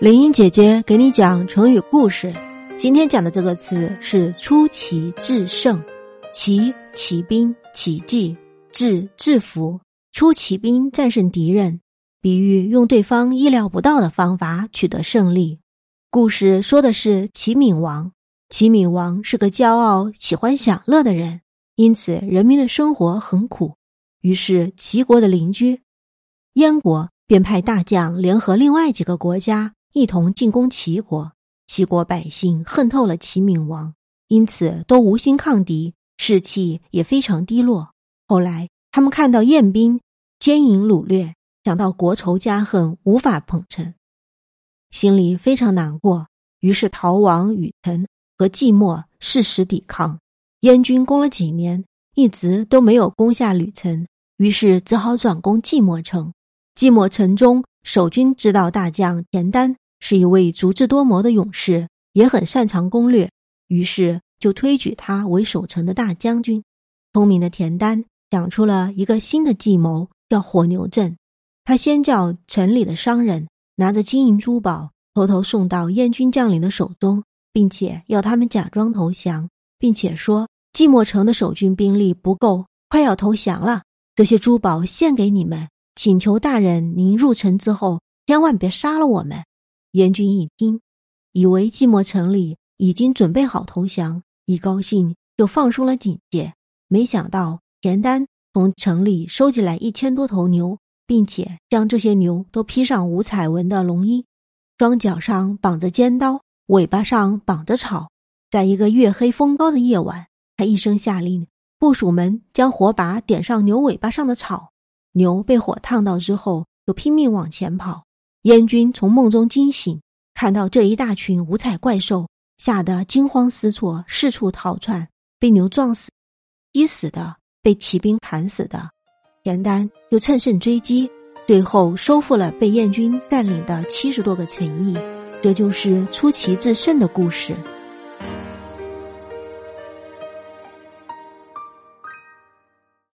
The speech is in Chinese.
林英姐姐给你讲成语故事。今天讲的这个词是“出奇制胜”。奇，骑兵，奇迹；制，制服。出奇兵战胜敌人，比喻用对方意料不到的方法取得胜利。故事说的是齐闵王。齐闵王是个骄傲、喜欢享乐的人，因此人民的生活很苦。于是齐国的邻居燕国便派大将联合另外几个国家。一同进攻齐国，齐国百姓恨透了齐闵王，因此都无心抗敌，士气也非常低落。后来，他们看到燕兵奸淫掳掠，想到国仇家恨，无法捧成，心里非常难过，于是逃亡与城和寂寞誓死抵抗。燕军攻了几年，一直都没有攻下吕城，于是只好转攻寂寞城。寂寞城中守军知道大将田丹。是一位足智多谋的勇士，也很擅长攻略，于是就推举他为守城的大将军。聪明的田丹想出了一个新的计谋，叫火牛阵。他先叫城里的商人拿着金银珠宝，偷偷送到燕军将领的手中，并且要他们假装投降，并且说寂寞城的守军兵力不够，快要投降了。这些珠宝献给你们，请求大人您入城之后千万别杀了我们。燕军一听，以为寂寞城里已经准备好投降，一高兴就放松了警戒。没想到田丹从城里收集来一千多头牛，并且将这些牛都披上五彩纹的龙衣，双脚上绑着尖刀，尾巴上绑着草。在一个月黑风高的夜晚，他一声下令，部属们将火把点上牛尾巴上的草，牛被火烫到之后，就拼命往前跑。燕军从梦中惊醒，看到这一大群五彩怪兽，吓得惊慌失措，四处逃窜，被牛撞死，一死的被骑兵砍死的。田丹又趁胜追击，最后收复了被燕军占领的七十多个城邑。这就是出奇制胜的故事。